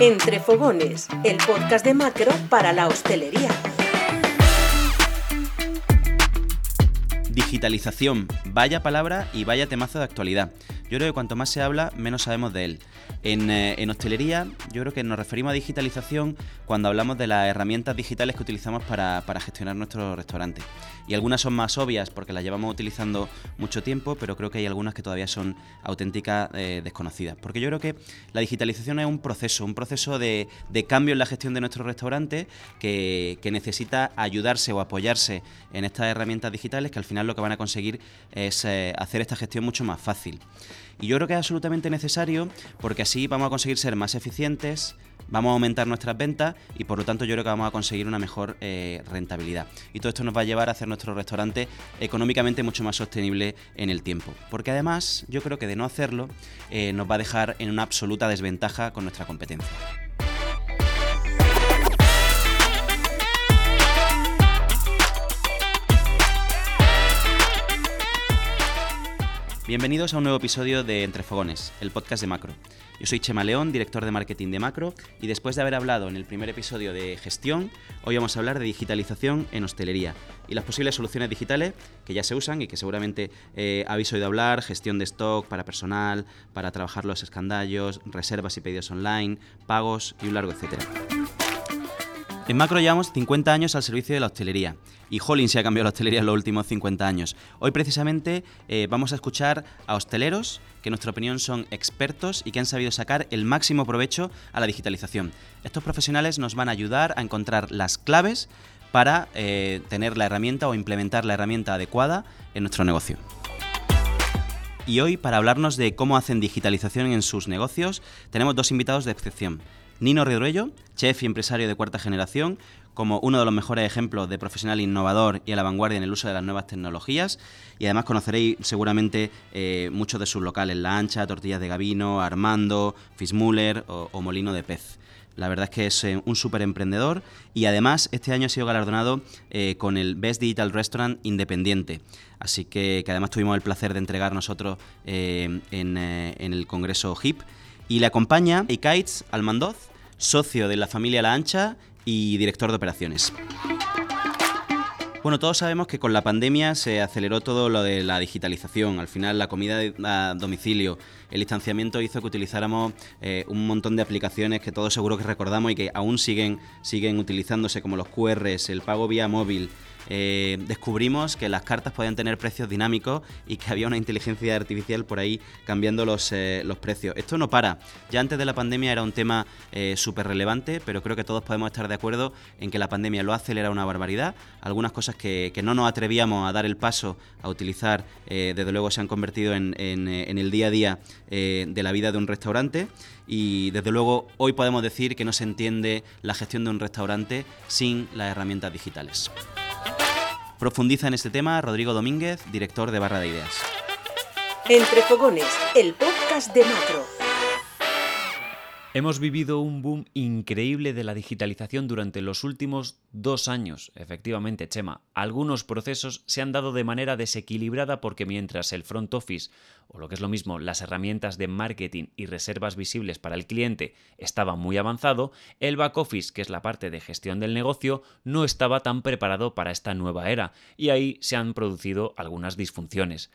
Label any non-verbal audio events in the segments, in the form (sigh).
Entre Fogones, el podcast de macro para la hostelería. Digitalización, vaya palabra y vaya temazo de actualidad. Yo creo que cuanto más se habla, menos sabemos de él. Eh, en, hostelería, yo creo que nos referimos a digitalización cuando hablamos de las herramientas digitales que utilizamos para, gestionar nuestro restaurante. Y algunas son más obvias porque las llevamos utilizando mucho tiempo, pero creo que hay algunas que todavía son auténticas eh, desconocidas. Porque yo creo que la digitalización es un proceso, un proceso de, cambio en la gestión de nuestro restaurante que, necesita ayudarse o apoyarse en estas herramientas digitales que al final lo que van a conseguir es eh, hacer esta gestión mucho más fácil. Y yo creo que es absolutamente necesario porque así vamos a conseguir ser más eficientes, vamos a aumentar nuestras ventas y por lo tanto yo creo que vamos a conseguir una mejor eh, rentabilidad. Y todo esto nos va a llevar a hacer nuestro restaurante económicamente mucho más sostenible en el tiempo. Porque además yo creo que de no hacerlo eh, nos va a dejar en una absoluta desventaja con nuestra competencia. Bienvenidos a un nuevo episodio de Entre Fogones, el podcast de Macro. Yo soy Chema León, director de marketing de Macro, y después de haber hablado en el primer episodio de gestión, hoy vamos a hablar de digitalización en hostelería y las posibles soluciones digitales que ya se usan y que seguramente eh, habéis oído hablar, gestión de stock para personal, para trabajar los escandallos, reservas y pedidos online, pagos y un largo etcétera. En Macro llevamos 50 años al servicio de la hostelería y Jolín se ha cambiado la hostelería en los últimos 50 años. Hoy precisamente eh, vamos a escuchar a hosteleros que en nuestra opinión son expertos y que han sabido sacar el máximo provecho a la digitalización. Estos profesionales nos van a ayudar a encontrar las claves para eh, tener la herramienta o implementar la herramienta adecuada en nuestro negocio. Y hoy, para hablarnos de cómo hacen digitalización en sus negocios, tenemos dos invitados de excepción. Nino Ridruello, chef y empresario de cuarta generación, como uno de los mejores ejemplos de profesional innovador y a la vanguardia en el uso de las nuevas tecnologías. Y además conoceréis seguramente eh, muchos de sus locales, La Ancha, Tortillas de Gavino, Armando, Fismuller o, Molino de Pez. La verdad es que es eh, un súper emprendedor y además este año ha sido galardonado eh, con el Best Digital Restaurant Independiente. Así que, además tuvimos el placer de entregar nosotros en el Congreso HIP y le acompaña Ikaitz Almandoz, socio de la familia La Ancha y director de operaciones. Bueno, todos sabemos que con la pandemia se aceleró todo lo de la digitalización. Al final, la comida a domicilio, el distanciamiento hizo que utilizáramos eh, un montón de aplicaciones que todos seguro que recordamos y que aún siguen, siguen utilizándose, como los QRs, el pago vía móvil, eh, descubrimos que las cartas podían tener precios dinámicos y que había una inteligencia artificial por ahí cambiando los, eh, precios. Esto no para. Ya antes de la pandemia era un tema eh, súper relevante, pero creo que todos podemos estar de acuerdo en que la pandemia lo ha acelerado una barbaridad. Algunas cosas que, no nos atrevíamos a dar el paso a utilizar, desde luego se han convertido en, en el día a día de la vida de un restaurante y desde luego hoy podemos decir que no se entiende la gestión de un restaurante sin las herramientas digitales. Profundiza en este tema Rodrigo Domínguez, director de Barra de Ideas. Entre Fogones, el podcast de Macro. Hemos vivido un boom increíble de la digitalización durante los últimos dos años. Efectivamente, Chema, algunos procesos se han dado de manera desequilibrada porque mientras el front office, o lo que es lo mismo, las herramientas de marketing y reservas visibles para el cliente estaba muy avanzado, el back office, que es la parte de gestión del negocio, no estaba tan preparado para esta nueva era, y ahí se han producido algunas disfunciones.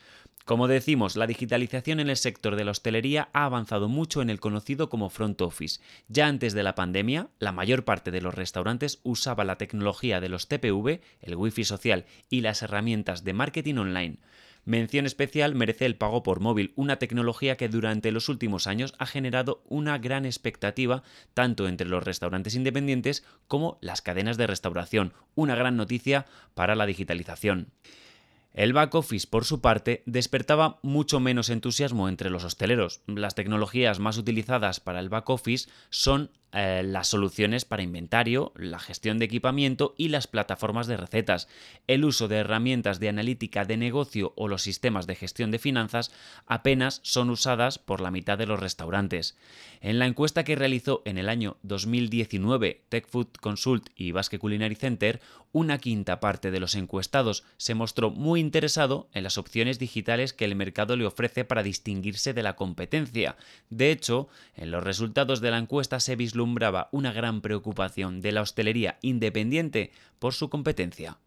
Como decimos, la digitalización en el sector de la hostelería ha avanzado mucho en el conocido como front office. Ya antes de la pandemia, la mayor parte de los restaurantes usaba la tecnología de los TPV, el wifi social y las herramientas de marketing online. Mención especial merece el pago por móvil, una tecnología que durante los últimos años ha generado una gran expectativa tanto entre los restaurantes independientes como las cadenas de restauración, una gran noticia para la digitalización. El back office, por su parte, despertaba mucho menos entusiasmo entre los hosteleros. Las tecnologías más utilizadas para el back office son eh, las soluciones para inventario, la gestión de equipamiento y las plataformas de recetas. El uso de herramientas de analítica de negocio o los sistemas de gestión de finanzas apenas son usadas por la mitad de los restaurantes. En la encuesta que realizó en el año 2019 TechFood Consult y Basque Culinary Center, una quinta parte de los encuestados se mostró muy interesado en las opciones digitales que el mercado le ofrece para distinguirse de la competencia. De hecho, en los resultados de la encuesta se vislumbró una gran preocupación de la hostelería independiente por su competencia.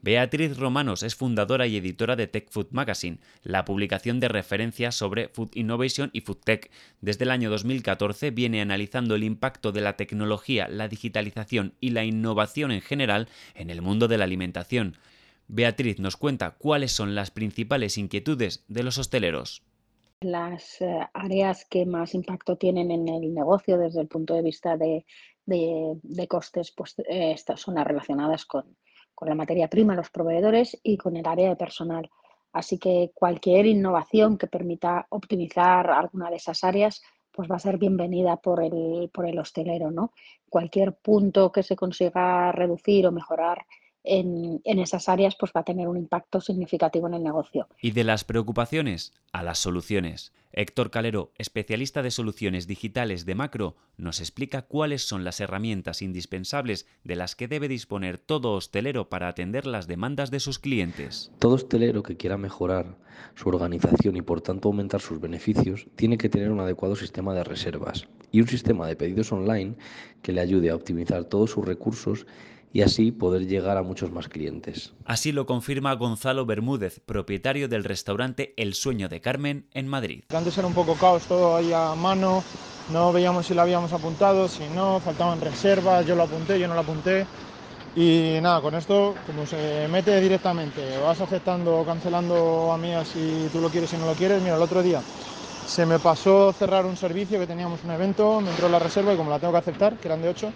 Beatriz Romanos es fundadora y editora de Tech Food Magazine, la publicación de referencia sobre Food Innovation y Food Tech. Desde el año 2014 viene analizando el impacto de la tecnología, la digitalización y la innovación en general en el mundo de la alimentación. Beatriz nos cuenta cuáles son las principales inquietudes de los hosteleros. Las eh, áreas que más impacto tienen en el negocio desde el punto de vista de, costes pues, eh, son las relacionadas con, con la materia prima, los proveedores y con el área de personal. Así que cualquier innovación que permita optimizar alguna de esas áreas pues va a ser bienvenida por el, por el hostelero. ¿no? Cualquier punto que se consiga reducir o mejorar en, esas áreas, pues va a tener un impacto significativo en el negocio. Y de las preocupaciones a las soluciones. Héctor Calero, especialista de soluciones digitales de macro, nos explica cuáles son las herramientas indispensables de las que debe disponer todo hostelero para atender las demandas de sus clientes. Todo hostelero que quiera mejorar su organización y por tanto aumentar sus beneficios, tiene que tener un adecuado sistema de reservas y un sistema de pedidos online que le ayude a optimizar todos sus recursos y así poder llegar a muchos más clientes. Así lo confirma Gonzalo Bermúdez, propietario del restaurante El Sueño de Carmen en Madrid. Antes era un poco caos, todo ahí a mano, no veíamos si lo habíamos apuntado, si no, faltaban reservas, yo lo apunté, yo no lo apunté. Y nada, con esto, como se mete directamente, vas aceptando o cancelando a mí si tú lo quieres y no lo quieres. Mira, el otro día se me pasó cerrar un servicio que teníamos un evento, me entró la reserva y como la tengo que aceptar, que eran de 8,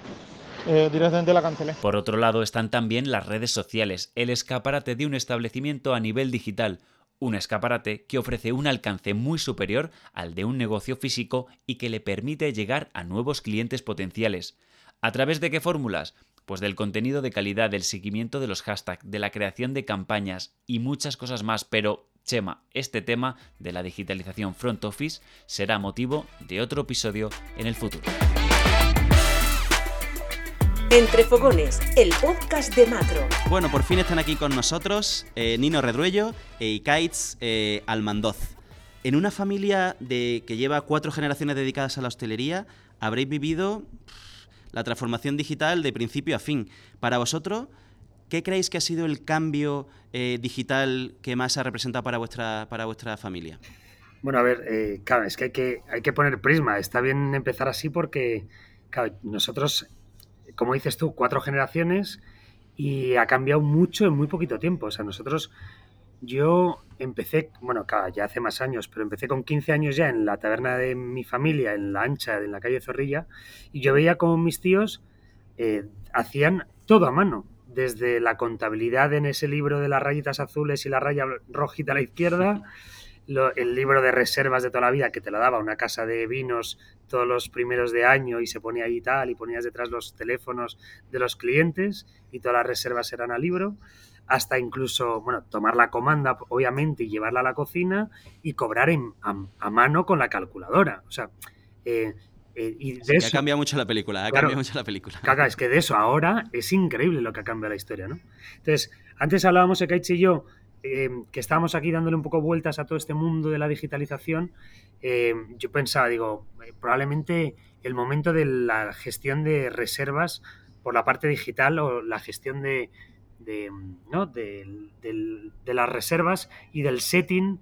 eh, directamente la cancelé. Por otro lado están también las redes sociales, el escaparate de un establecimiento a nivel digital, un escaparate que ofrece un alcance muy superior al de un negocio físico y que le permite llegar a nuevos clientes potenciales. ¿A través de qué fórmulas? Pues del contenido de calidad, del seguimiento de los hashtags, de la creación de campañas y muchas cosas más, pero Chema, este tema de la digitalización front office será motivo de otro episodio en el futuro. Entre Fogones, el podcast de Macro. Bueno, por fin están aquí con nosotros eh, Nino Redruello e Ikaitz eh, Almandoz. En una familia de, que lleva cuatro generaciones dedicadas a la hostelería, habréis vivido la transformación digital de principio a fin. Para vosotros, ¿qué creéis que ha sido el cambio eh, digital que más ha representado para vuestra, para vuestra familia? Bueno, a ver, claro, es que hay, que hay que poner prisma. Está bien empezar así porque nosotros como dices tú, cuatro generaciones y ha cambiado mucho en muy poquito tiempo. O sea, nosotros, yo empecé, bueno, ya hace más años, pero empecé con 15 años ya en la taberna de mi familia, en la ancha, en la calle Zorrilla, y yo veía como mis tíos eh, hacían todo a mano, desde la contabilidad en ese libro de las rayitas azules y la raya rojita a la izquierda, el libro de reservas de toda la vida que te lo daba una casa de vinos todos los primeros de año y se ponía ahí tal y ponías detrás los teléfonos de los clientes y todas las reservas eran al libro hasta incluso, bueno, tomar la comanda, obviamente, y llevarla a la cocina y cobrar a, mano con la calculadora. O sea, eh, eh, y de eso, ha cambiado mucho la película, ha cambiado mucho la película. Caca, es que de eso ahora es increíble lo que ha cambiado la historia, ¿no? Entonces, antes hablábamos, Ekaichi y yo, Em, que estábamos aquí dándole un poco vueltas a todo este mundo de la digitalización, em, yo pensaba, digo, eh, probablemente el momento de la gestión de reservas por la parte digital o la gestión de, ¿no? de, las reservas y del setting.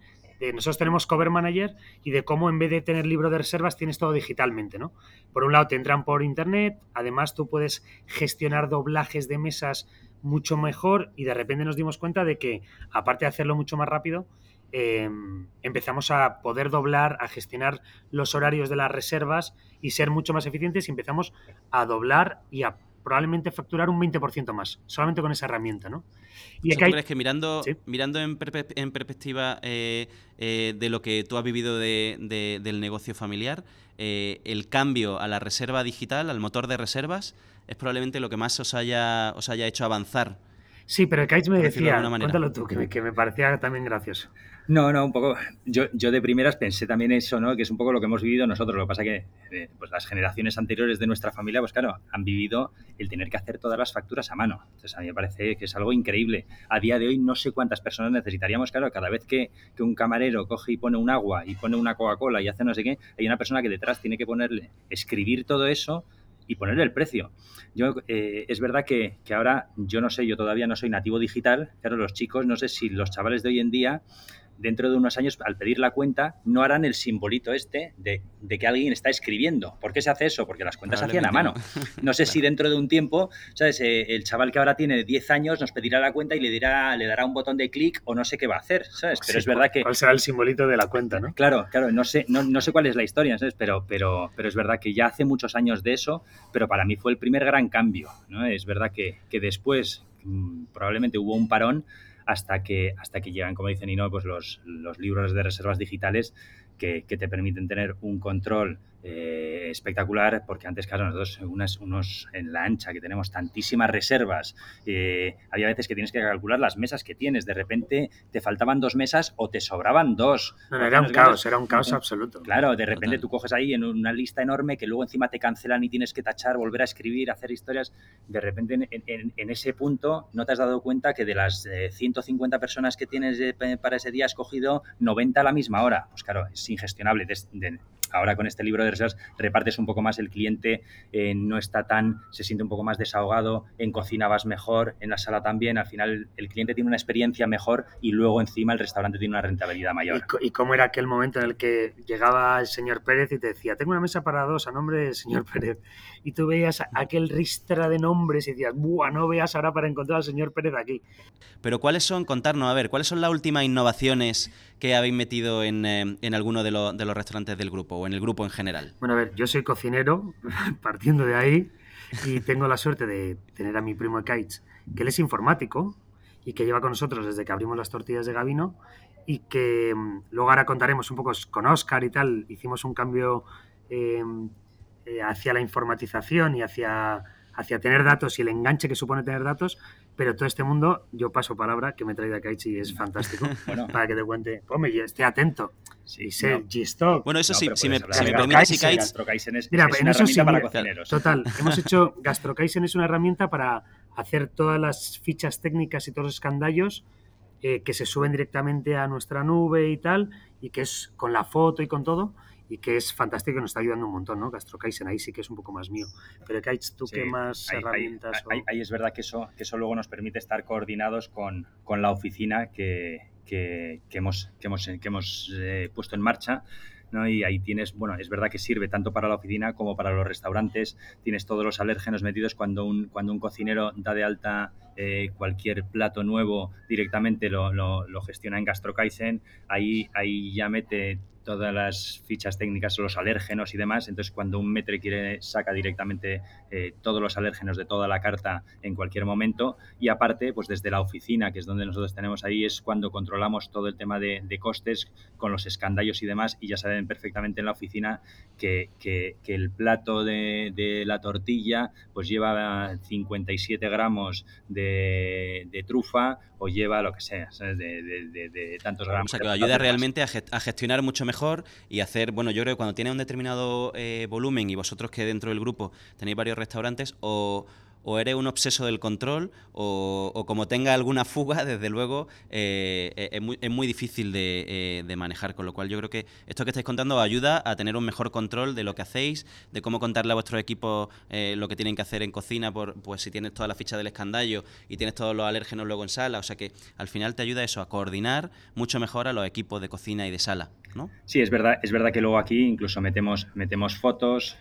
Nosotros tenemos Cover Manager y de cómo en vez de tener libro de reservas tienes todo digitalmente, ¿no? Por un lado te entran por internet, además tú puedes gestionar doblajes de mesas mucho mejor y de repente nos dimos cuenta de que, aparte de hacerlo mucho más rápido, em, empezamos a poder doblar, a gestionar los horarios de las reservas y ser mucho más eficientes y empezamos a doblar y a probablemente facturar un 20% más, solamente con esa herramienta, ¿no? Y ¿Tú crees que mirando, mirando en, perspectiva eh, eh, de lo que tú has vivido del negocio familiar, eh, el cambio a la reserva digital, al motor de reservas, es probablemente lo que más os haya, os haya hecho avanzar. Sí, pero Kaich me decía, cuéntalo tú, que me, que me, parecía también gracioso. No, no, un poco. Yo, yo de primeras pensé también eso, ¿no? Que es un poco lo que hemos vivido nosotros. Lo que pasa que eh, pues las generaciones anteriores de nuestra familia, pues claro, han vivido el tener que hacer todas las facturas a mano. Entonces a mí me parece que es algo increíble. A día de hoy no sé cuántas personas necesitaríamos, claro, cada vez que, que un camarero coge y pone un agua y pone una Coca-Cola y hace no sé qué, hay una persona que detrás tiene que ponerle, escribir todo eso y ponerle el precio. Yo, eh, es verdad que, que, ahora, yo no sé, yo todavía no soy nativo digital, claro, los chicos, no sé si los chavales de hoy en día dentro de unos años, al pedir la cuenta, no harán el simbolito este de, que alguien está escribiendo. ¿Por qué se hace eso? Porque las cuentas se hacían a mano. No sé (laughs) si dentro de un tiempo, ¿sabes? Eh, el chaval que ahora tiene 10 años nos pedirá la cuenta y le dirá, le dará un botón de clic o no sé qué va a hacer, ¿sabes? Pero es verdad que... ¿Cuál será el simbolito de la cuenta, no? Claro, claro, no sé, no, sé cuál es la historia, ¿sabes? Pero, pero, pero es verdad que ya hace muchos años de eso, pero para mí fue el primer gran cambio, ¿no? Es verdad que, que después mm, probablemente hubo un parón, hasta que, hasta que llegan, como dicen y no, pues los, los libros de reservas digitales que, que, te permiten tener un control eh, espectacular, porque antes, claro, nosotros unas, unos en la ancha que tenemos tantísimas reservas, eh, había veces que tienes que calcular las mesas que tienes, de repente te faltaban dos mesas o te sobraban dos. era un caos, era un caos absoluto. Claro, de repente tú coges ahí en una lista enorme que luego encima te cancelan y tienes que tachar, volver a escribir, hacer historias. De repente en, en, ese punto no te has dado cuenta que de las 150 eh, personas que tienes para ese día has cogido 90 a la misma hora. Pues claro, es ingestionable. de, ahora con este libro de reservas repartes un poco más, el cliente eh, no está tan, se siente un poco más desahogado, en cocina vas mejor, en la sala también, al final el cliente tiene una experiencia mejor y luego encima el restaurante tiene una rentabilidad mayor. ¿Y, cómo era aquel momento en el que llegaba el señor Pérez y te decía, tengo una mesa para dos a nombre del señor Pérez? Y tú veías aquel ristra de nombres y decías, ¡buah! No veas ahora para encontrar al señor Pérez aquí. Pero ¿cuáles son, contarnos, a ver, cuáles son las últimas innovaciones que habéis metido en, eh, en alguno de, de los restaurantes del grupo o en el grupo en general? Bueno, a ver, yo soy cocinero, (laughs) partiendo de ahí, y tengo la suerte de tener a mi primo Kaitz, que él es informático y que lleva con nosotros desde que abrimos las tortillas de Gavino y que mm, luego ahora contaremos un poco con Oscar y tal, hicimos un cambio eh, eh, hacia la informatización y hacia, hacia tener datos y el enganche que supone tener datos, pero todo este mundo, yo paso palabra, que me trae de Kaichi y es fantástico, (laughs) para que te cuente, hombre, y esté atento. Sí, sé, G-Stock. Bueno, eso sí, si, me, si me permites, es, Mira, en eso sí, para cocineros. Total, (laughs) hemos hecho, GastroKaizen es una herramienta para hacer todas las fichas técnicas y todos los escandallos eh, que se suben directamente a nuestra nube y tal, y que es con la foto y con todo, y que es fantástico y nos está ayudando un montón, ¿no? GastroKaizen ahí sí que es un poco más mío. Pero Kaitz, ¿tú qué más herramientas? Ahí, es verdad que eso, que eso luego nos permite estar coordinados con, con la oficina que, que, hemos, que hemos, que hemos eh, puesto en marcha. ¿no? Y ahí tienes, bueno, es verdad que sirve tanto para la oficina como para los restaurantes. Tienes todos los alérgenos metidos cuando un, cuando un cocinero da de alta eh, cualquier plato nuevo directamente lo, lo, lo gestiona en GastroKaizen. Ahí, ahí ya mete todas las fichas técnicas, los alérgenos y demás. Entonces, cuando un metre quiere, saca directamente eh, todos los alérgenos de toda la carta en cualquier momento. Y aparte, pues desde la oficina, que es donde nosotros tenemos ahí, es cuando controlamos todo el tema de, costes con los escandallos y demás. Y ya saben perfectamente en la oficina que, que, el plato de, la tortilla pues lleva 57 gramos de, de trufa o lleva lo que sea, De, tantos gramos. O sea, que ayuda realmente a, gestionar mucho mejor y hacer, bueno, yo creo que cuando tiene un determinado eh, volumen y vosotros que dentro del grupo tenéis varios restaurantes, o o eres un obseso del control o, como tenga alguna fuga, (laughs) desde luego eh, eh, es, muy, difícil eh, de, manejar. Con lo cual yo creo que esto que estáis contando ayuda a tener un mejor control de lo que hacéis, de cómo contarle a vuestros equipos lo que tienen que hacer en cocina, por, pues si tienes toda la ficha del escandallo y tienes todos los alérgenos luego en sala. O sea que al final te ayuda eso, a coordinar mucho mejor a los equipos de cocina y de sala. ¿no? Sí, es verdad, es verdad que luego aquí incluso metemos, metemos fotos,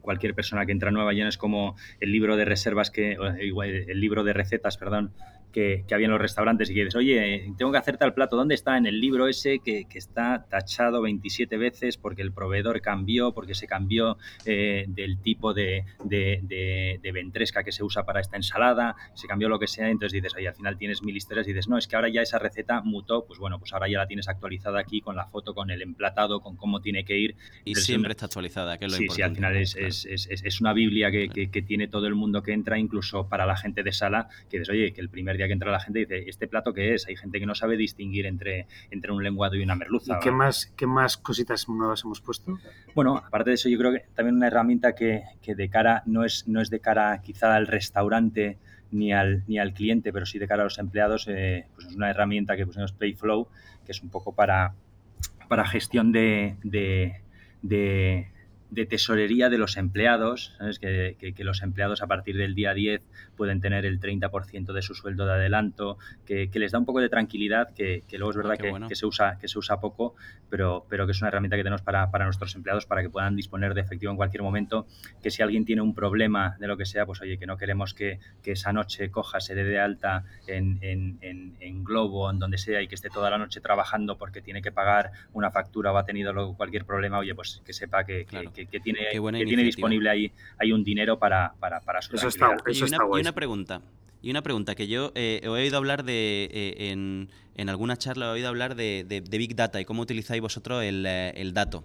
cualquier persona que entra nueva ya es como el libro de reservas que, el libro de recetas, perdón, que, había en los restaurantes y que dices, oye, tengo que hacer tal plato, ¿dónde está? En el libro ese que, está tachado 27 veces porque el proveedor cambió, porque se cambió eh, del tipo de, ventresca que se usa para esta ensalada, se cambió lo que sea, entonces dices, oye, al final tienes mil historias y dices, no, es que ahora ya esa receta mutó, pues bueno, pues ahora ya la tienes actualizada aquí con la foto, con el emplatado, con cómo tiene que ir. Y siempre está actualizada, que es lo sí, importante. Sí, al final es, es, es, una Biblia que, que, tiene todo el mundo que entra, incluso para la gente de sala, que dices, oye, que el primer día que entra la gente dice, ¿este plato qué es? Hay gente que no sabe distinguir entre, entre un lenguado y una merluza. ¿Y qué más, qué más cositas nuevas hemos puesto? Bueno, aparte de eso, yo creo que también una herramienta que, que de cara, no es, no es de cara quizá al restaurante, ni al, ni al cliente, pero sí de cara a los empleados, eh, pues es una herramienta que pusimos Payflow, que es un poco para, para gestión de, de, de tesorería de los empleados, ¿sabes? Que, que, los empleados a partir del día 10 pueden tener el 30% de su sueldo de adelanto, que, les da un poco de tranquilidad, que, luego es verdad ah, que, se usa, que se usa poco, pero, pero que es una herramienta que tenemos para, para, nuestros empleados para que puedan disponer de efectivo en cualquier momento, que si alguien tiene un problema de lo que sea, pues oye, que no queremos que, esa noche coja, se dé de alta en, en, en, en Globo, en donde sea, y que esté toda la noche trabajando porque tiene que pagar una factura o ha tenido cualquier problema, oye, pues que sepa que, que, tiene, que tiene disponible ahí, hay un dinero para, para, para su eso está, eso y, una, y una pregunta. Y una pregunta que yo eh, he oído hablar de, eh, en, en, alguna charla, he oído hablar de, de, Big Data y cómo utilizáis vosotros el, eh, el dato.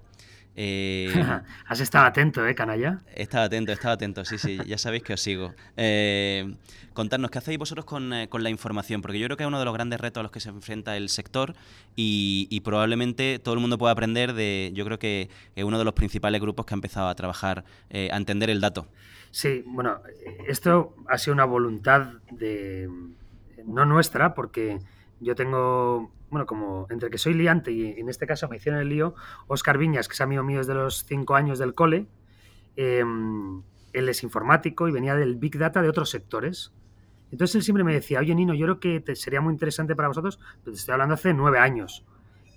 Eh, (laughs) Has estado atento, ¿eh, canalla? He estado atento, he estado atento, sí, sí, ya sabéis que os sigo. Eh, contarnos, ¿qué hacéis vosotros eh, con, la información? Porque yo creo que es uno de los grandes retos a los que se enfrenta el sector y, probablemente todo el mundo pueda aprender de, yo creo que es uno de los principales grupos que ha empezado a trabajar, a entender el dato. Sí, bueno, esto ha sido una voluntad de, no nuestra, porque yo tengo bueno, como entre que soy liante y en este caso me hicieron el lío, Oscar Viñas, que es amigo mío desde los cinco años del cole, em, él es informático y venía del Big Data de otros sectores. Entonces él siempre me decía, oye Nino, yo creo que te sería muy interesante para vosotros, pero te estoy hablando hace nueve años.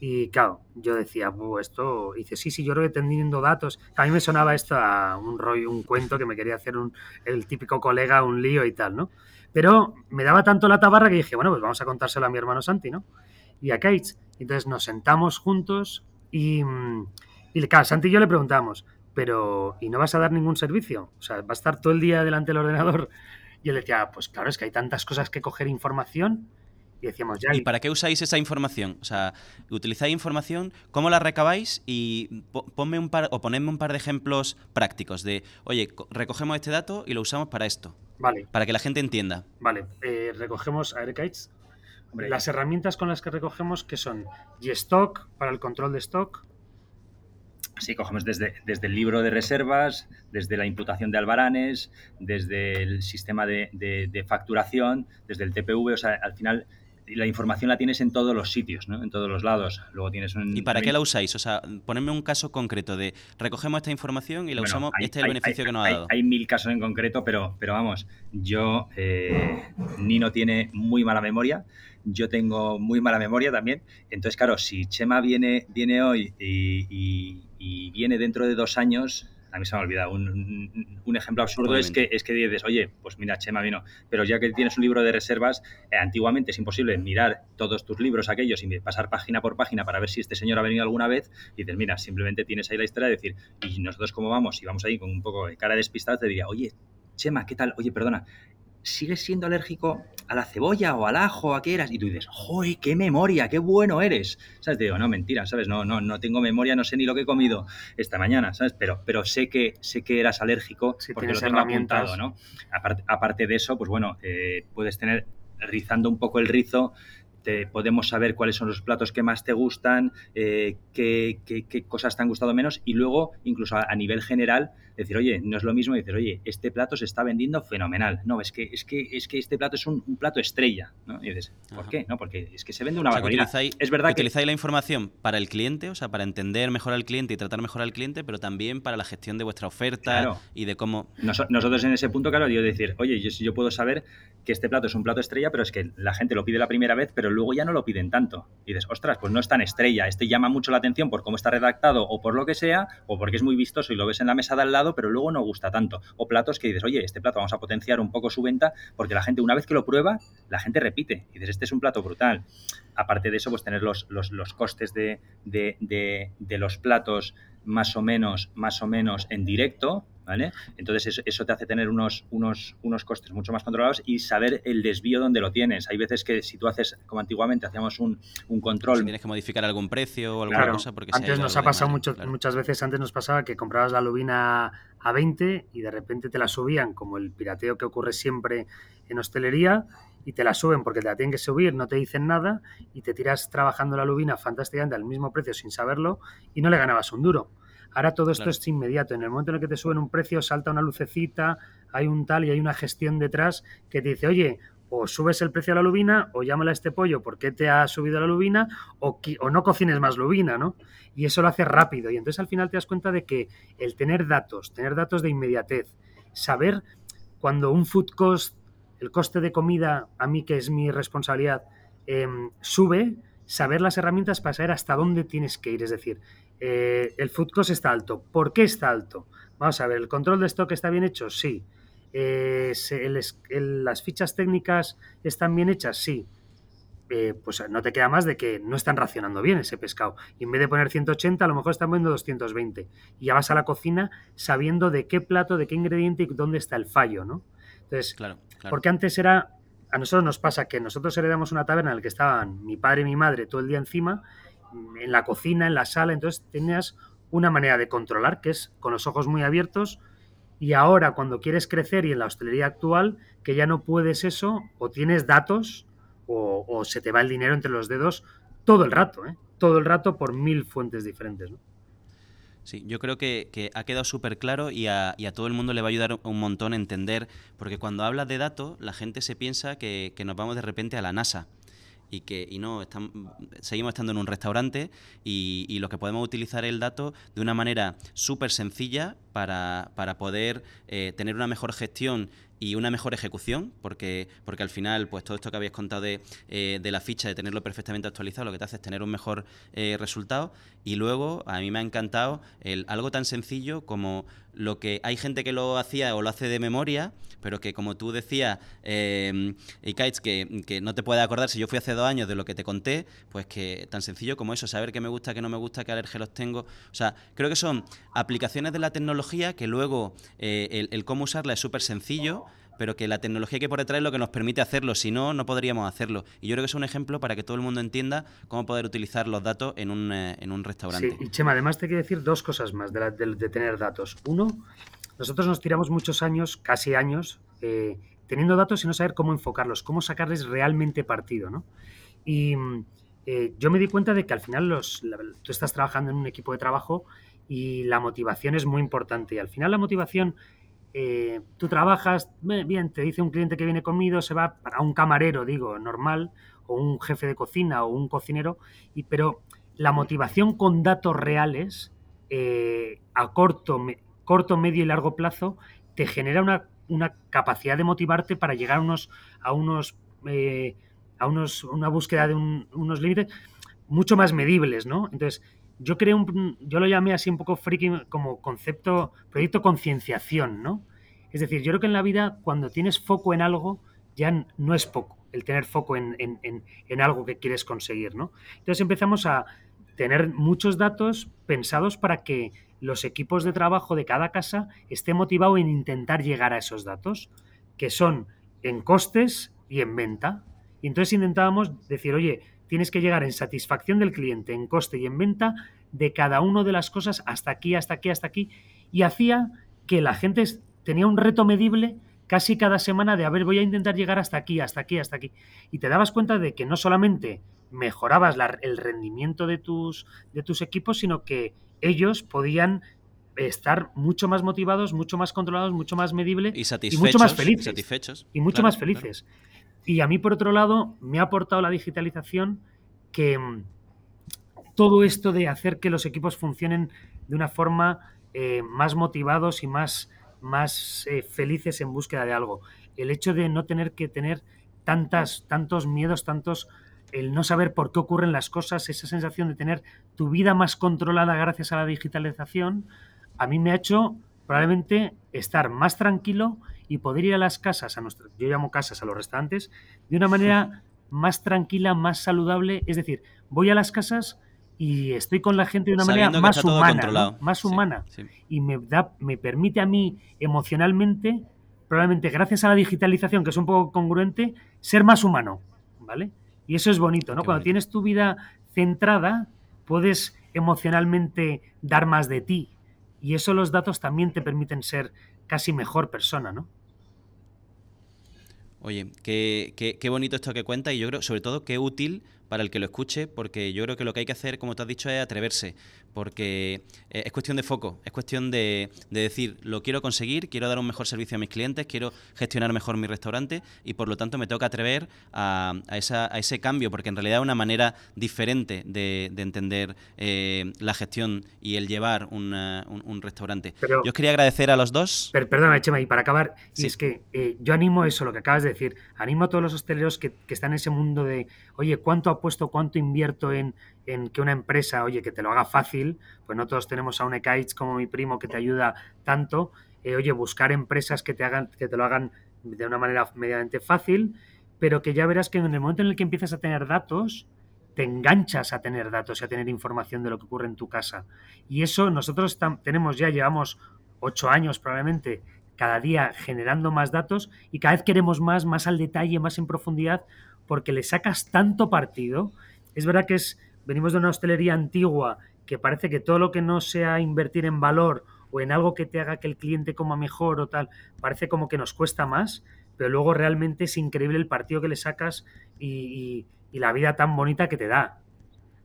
Y claro, yo decía, esto, y dice, sí, sí, yo creo que teniendo datos, a mí me sonaba esto a un rollo, un cuento que me quería hacer un, el típico colega, un lío y tal, ¿no? Pero me daba tanto la tabarra que dije, bueno, pues vamos a contárselo a mi hermano Santi, ¿no? y a Cage. Entonces nos sentamos juntos y, mm, y claro, Santi y yo le preguntamos, pero ¿y no vas a dar ningún servicio? O sea, ¿va a estar todo el día delante del ordenador? Y él decía, pues claro, es que hay tantas cosas que coger información. Y decíamos, ya. ¿Y para qué usáis esa información? O sea, utilizáis información, ¿cómo la recabáis? Y ponme un par, o ponedme un par de ejemplos prácticos de, oye, recogemos este dato y lo usamos para esto. Vale. Para que la gente entienda. Vale, eh, recogemos a Kites las herramientas con las que recogemos, que son Gstock para el control de stock. Sí, cogemos desde, desde el libro de reservas, desde la imputación de albaranes, desde el sistema de, facturación, desde el TPV, o sea, al final la información la tienes en todos los sitios, ¿no? en todos los lados. Luego tienes un, ¿Y para qué la usáis? O sea, ponedme un caso concreto de recogemos esta información y la usamos, este es el beneficio que nos ha dado. Hay, mil casos en concreto, pero, pero vamos, yo, eh, Nino tiene muy mala memoria yo tengo muy mala memoria también. Entonces, claro, si Chema viene, viene hoy y, viene dentro de dos años, a mí se me ha olvidado. Un, ejemplo absurdo es que, es que dices, oye, pues mira, Chema vino, pero ya que tienes un libro de reservas, eh, antiguamente es imposible mirar todos tus libros aquellos y pasar página por página para ver si este señor ha venido alguna vez. Y dices, mira, simplemente tienes ahí la historia de decir, y nosotros cómo vamos, y vamos ahí con un poco de cara despistada, te diría, oye, Chema, ¿qué tal? Oye, perdona, ¿sigues siendo alérgico a la cebolla o al ajo, a qué eras? Y tú dices, ¡joy, qué memoria, qué bueno eres! ¿Sabes? Te digo, no, mentira, ¿sabes? No, no, no tengo memoria, no sé ni lo que he comido esta mañana, ¿sabes? Pero, pero sé, que, sé que eras alérgico porque lo tengo apuntado, ¿no? Aparte, de eso, pues bueno, eh, puedes tener rizando un poco el rizo, te, podemos saber cuáles son los platos que más te gustan, eh, qué, cosas te han gustado menos y luego, incluso a, nivel general, decir, oye, no es lo mismo decir, oye, este plato se está vendiendo fenomenal. No, es que, es que, es que este plato es un, plato estrella. ¿no? Y dices, ¿por qué? No, porque es que se vende una o es verdad que utilizáis la información para el cliente, o sea, para entender mejor al cliente y tratar mejor al cliente, pero también para la gestión de vuestra oferta y de cómo. nosotros en ese punto, claro, yo decir, oye, yo, yo puedo saber que este plato es un plato estrella, pero es que la gente lo pide la primera vez, pero luego ya no lo piden tanto. Y dices, ostras, pues no es tan estrella, este llama mucho la atención por cómo está redactado o por lo que sea, o porque es muy vistoso y lo ves en la mesa de al lado, pero luego no gusta tanto. O platos que dices, oye, este plato vamos a potenciar un poco su venta, porque la gente una vez que lo prueba, la gente repite. Y dices, este es un plato brutal. Aparte de eso, pues tener los, los, costes de, de los platos más o menos, más o menos en directo, entonces eso, te hace tener unos, unos, unos costes mucho más controlados y saber el desvío donde lo tienes. Hay veces que si tú haces, como antiguamente, hacíamos un, control... Si tienes que modificar algún precio o alguna cosa porque... Antes nos ha pasado mucho, muchas veces, antes nos pasaba que comprabas la lubina a 20 y de repente te la subían, como el pirateo que ocurre siempre en hostelería, y te la suben porque te la tienen que subir, no te dicen nada y te tiras trabajando la lubina fantásticamente al mismo precio sin saberlo y no le ganabas un duro. Ahora todo esto es inmediato. En el momento en el que te suben un precio, salta una lucecita, hay un tal y hay una gestión detrás que te dice, oye, o subes el precio a la lubina, o llámale a este pollo porque te ha subido la lubina, o, o no cocines más lubina, ¿no? Y eso lo hace rápido. Y entonces al final te das cuenta de que el tener datos, tener datos de inmediatez, saber cuando un food cost, el coste de comida, a mí que es mi responsabilidad, em, sube, saber las herramientas para saber hasta dónde tienes que ir. Es decir, eh, el food cost está alto. ¿Por qué está alto? Vamos a ver, ¿el control de stock está bien hecho? Sí. Eh, ¿Las fichas técnicas están bien hechas? Sí. Eh, pues no te queda más de que no están racionando bien ese pescado. Y en vez de poner 180, a lo mejor están poniendo 220. Y ya vas a la cocina sabiendo de qué plato, de qué ingrediente y dónde está el fallo, ¿no? Entonces, claro, porque antes era, a nosotros nos pasa que nosotros heredamos una taberna en la que estaban mi padre y mi madre todo el día encima, en la cocina, en la sala, entonces tenías una manera de controlar que es con los ojos muy abiertos y ahora cuando quieres crecer y en la hostelería actual que ya no puedes eso o tienes datos o, se te va el dinero entre los dedos todo el rato, ¿eh? todo el rato por mil fuentes diferentes. Sí, yo creo que, ha quedado súper claro y a, todo el mundo le va a ayudar un montón a entender, porque cuando hablas de datos, la gente se piensa que nos vamos de repente a la NASA y que y no seguimos estando en un restaurante y, y, lo que podemos utilizar el dato de una manera súper sencilla para, para poder eh, tener una mejor gestión y una mejor ejecución, porque, porque al final, pues todo esto que habéis contado de, eh, de la ficha, de tenerlo perfectamente actualizado, lo que te hace es tener un mejor eh, resultado. Y luego, a mí me ha encantado el, algo tan sencillo como lo que hay gente que lo hacía o lo hace de memoria, pero que como tú decías, eh, que, que no te puede acordar si yo fui hace dos años de lo que te conté, pues que tan sencillo como eso, saber qué me gusta, qué no me gusta, qué alergias tengo. O sea, creo que son aplicaciones de la tecnología que luego eh, el, el cómo usarla es súper sencillo pero que la tecnología que hay por detrás es lo que nos permite hacerlo, si no, no podríamos hacerlo. Y yo creo que es un ejemplo para que todo el mundo entienda cómo poder utilizar los datos en un, eh, en un restaurante. Sí, y Chema, además te quiero decir dos cosas más de, de, tener datos. Uno, nosotros nos tiramos muchos años, casi años, eh, teniendo datos y no saber cómo enfocarlos, cómo sacarles realmente partido, ¿no? Y eh, yo me di cuenta de que al final los, tú estás trabajando en un equipo de trabajo y la motivación es muy importante. Y al final la motivación eh, tú trabajas, bien, te dice un cliente que viene conmigo, se va a un camarero, digo, normal, o un jefe de cocina o un cocinero, y, pero la motivación con datos reales eh, a corto, corto, medio y largo plazo te genera una, una capacidad de motivarte para llegar a unos, a unos, eh, a unos una búsqueda de unos límites mucho más medibles, ¿no? Entonces, yo creo un, yo lo llamé así un poco friki como concepto, proyecto concienciación, ¿no? Es decir, yo creo que en la vida cuando tienes foco en algo ya no es poco el tener foco en, en, algo que quieres conseguir, ¿no? Entonces empezamos a tener muchos datos pensados para que los equipos de trabajo de cada casa estén motivados en intentar llegar a esos datos, que son en costes y en venta. Y entonces intentábamos decir, oye, tienes que llegar en satisfacción del cliente, en coste y en venta de cada una de las cosas hasta aquí, hasta aquí, hasta aquí. Y hacía que la gente tenía un reto medible casi cada semana de, a ver, voy a intentar llegar hasta aquí, hasta aquí, hasta aquí. Y te dabas cuenta de que no solamente mejorabas el rendimiento de tus, de tus equipos, sino que ellos podían estar mucho más motivados, mucho más controlados, mucho más medibles y, mucho más felices. satisfechos. Y mucho más felices. Y a mí, por otro lado, me ha aportado la digitalización que mm, todo esto de hacer que los equipos funcionen de una forma eh, más motivados y más, más eh, felices en búsqueda de algo. El hecho de no tener que tener tantas, tantos miedos, tantos el no saber por qué ocurren las cosas, esa sensación de tener tu vida más controlada gracias a la digitalización, a mí me ha hecho probablemente estar más tranquilo y poder ir a las casas, a nuestro, yo llamo casas a los restaurantes, de una manera más tranquila, más saludable. Es decir, voy a las casas y estoy con la gente de una manera más humana, más humana. Y me, da, me permite a mí emocionalmente, probablemente gracias a la digitalización, que es un poco congruente, ser más humano. ¿Vale? Y eso es bonito, ¿no? Cuando tienes tu vida centrada, puedes emocionalmente dar más de ti. Y eso los datos también te permiten ser casi mejor persona, ¿no? Oye, qué, qué, bonito esto que cuenta y yo creo, sobre todo, qué útil para el que lo escuche, porque yo creo que lo que hay que hacer, como te has dicho, es atreverse. porque eh, es cuestión de foco, es cuestión de, decir, lo quiero conseguir, quiero dar un mejor servicio a mis clientes, quiero gestionar mejor mi restaurante y por lo tanto me toca atrever a, ese cambio, porque en realidad es una manera diferente de, entender eh, la gestión y el llevar un, restaurante. yo os quería agradecer a los dos. perdóname, Chema, y para acabar, es que eh, yo animo eso, lo que acabas de decir, animo a todos los hosteleros que, que están en ese mundo de, oye, ¿cuánto apuesto, cuánto invierto en en que una empresa, oye, que te lo haga fácil, pues no todos tenemos a un Ekaich como mi primo que te ayuda tanto, eh, oye, buscar empresas que te hagan, que te lo hagan de una manera medianamente fácil, pero que ya verás que en el momento en el que empiezas a tener datos, te enganchas a tener datos y a tener información de lo que ocurre en tu casa. Y eso nosotros tenemos ya, llevamos ocho años probablemente, cada día generando más datos y cada vez queremos más, más al detalle, más en profundidad, porque le sacas tanto partido. Es verdad que es, venimos de una hostelería antigua que parece que todo lo que no sea invertir en valor o en algo que te haga que el cliente coma mejor o tal, parece como que nos cuesta más, pero luego realmente es increíble el partido que le sacas y, la vida tan bonita que te da.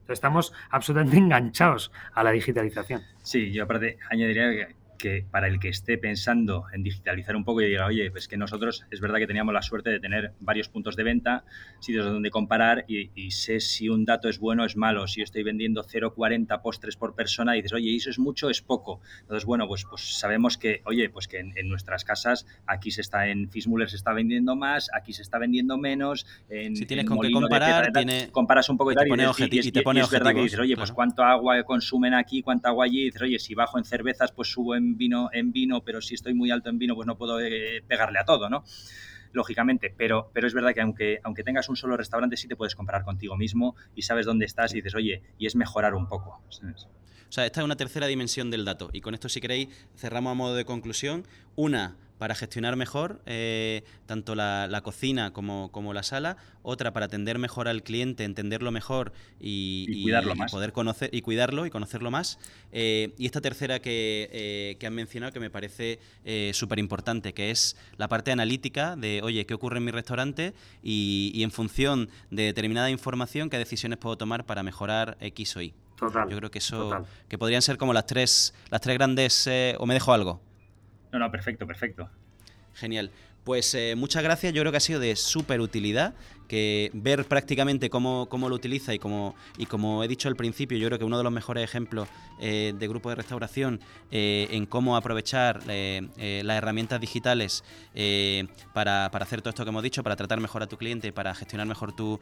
estamos absolutamente (laughs) enganchados a la digitalización. Sí, yo aparte añadiría que que para el que esté pensando en digitalizar un poco y diga, oye, pues que nosotros es verdad que teníamos la suerte de tener varios puntos de venta, sitios donde comparar y, sé si un dato es bueno o es malo. Si estoy vendiendo 0,40 postres por persona, y dices, oye, ¿eso es mucho o es poco? Entonces, bueno, pues, pues sabemos que, oye, pues que en, nuestras casas aquí se está en Fismuller se está vendiendo más, aquí se está vendiendo menos. En, si tienes con qué comparar, tiene, comparas un poco y, te pone, y, te pone es verdad que dices, oye, pues cuánto agua consumen aquí, cuánta agua allí, y dices, oye, si bajo en cervezas, pues subo en vino, en vino, pero si estoy muy alto en vino, pues no puedo eh, pegarle a todo, ¿no? lógicamente, pero, pero es verdad que aunque, aunque tengas un solo restaurante, sí te puedes comparar contigo mismo y sabes dónde estás y dices, oye, y es mejorar un poco. O sea, esta es una tercera dimensión del dato. Y con esto, si queréis, cerramos a modo de conclusión. Una, para gestionar mejor eh, tanto la, cocina como, como, la sala, otra para atender mejor al cliente, entenderlo mejor y, cuidarlo más. poder conocer y cuidarlo y conocerlo más. Eh, y esta tercera que, eh, que, han mencionado que me parece súper importante, que es la parte analítica de, oye, ¿qué ocurre en mi restaurante? Y, y, en función de determinada información, ¿qué decisiones puedo tomar para mejorar X o Y? Total. Yo creo que eso, que podrían ser como las tres, las tres grandes, o me dejo algo. No, no, perfecto, perfecto. Genial. Pues eh, muchas gracias, yo creo que ha sido de súper utilidad que ver prácticamente cómo, cómo, lo utiliza y como, y como he dicho al principio, yo creo que uno de los mejores ejemplos eh, de grupo de restauración eh, en cómo aprovechar eh, las herramientas digitales para, para, hacer todo esto que hemos dicho, para tratar mejor a tu cliente, para gestionar mejor tu,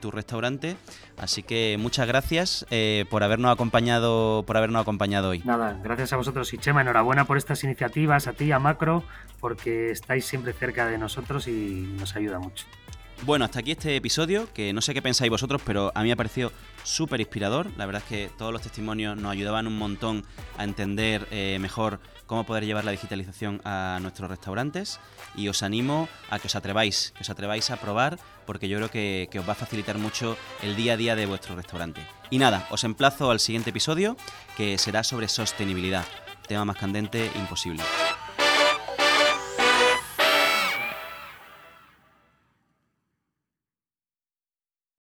tu restaurante. Así que muchas gracias por habernos acompañado, por habernos acompañado hoy. Nada, gracias a vosotros y Chema, enhorabuena por estas iniciativas, a ti, a Macro, porque estáis siempre cerca de nosotros y nos ayuda mucho. Bueno, hasta aquí este episodio, que no sé qué pensáis vosotros, pero a mí me ha parecido súper inspirador. La verdad es que todos los testimonios nos ayudaban un montón a entender eh, mejor cómo poder llevar la digitalización a nuestros restaurantes y os animo a que os atreváis, que os atreváis a probar porque yo creo que, que os va a facilitar mucho el día a día de vuestro restaurante. Y nada, os emplazo al siguiente episodio que será sobre sostenibilidad, tema más candente imposible.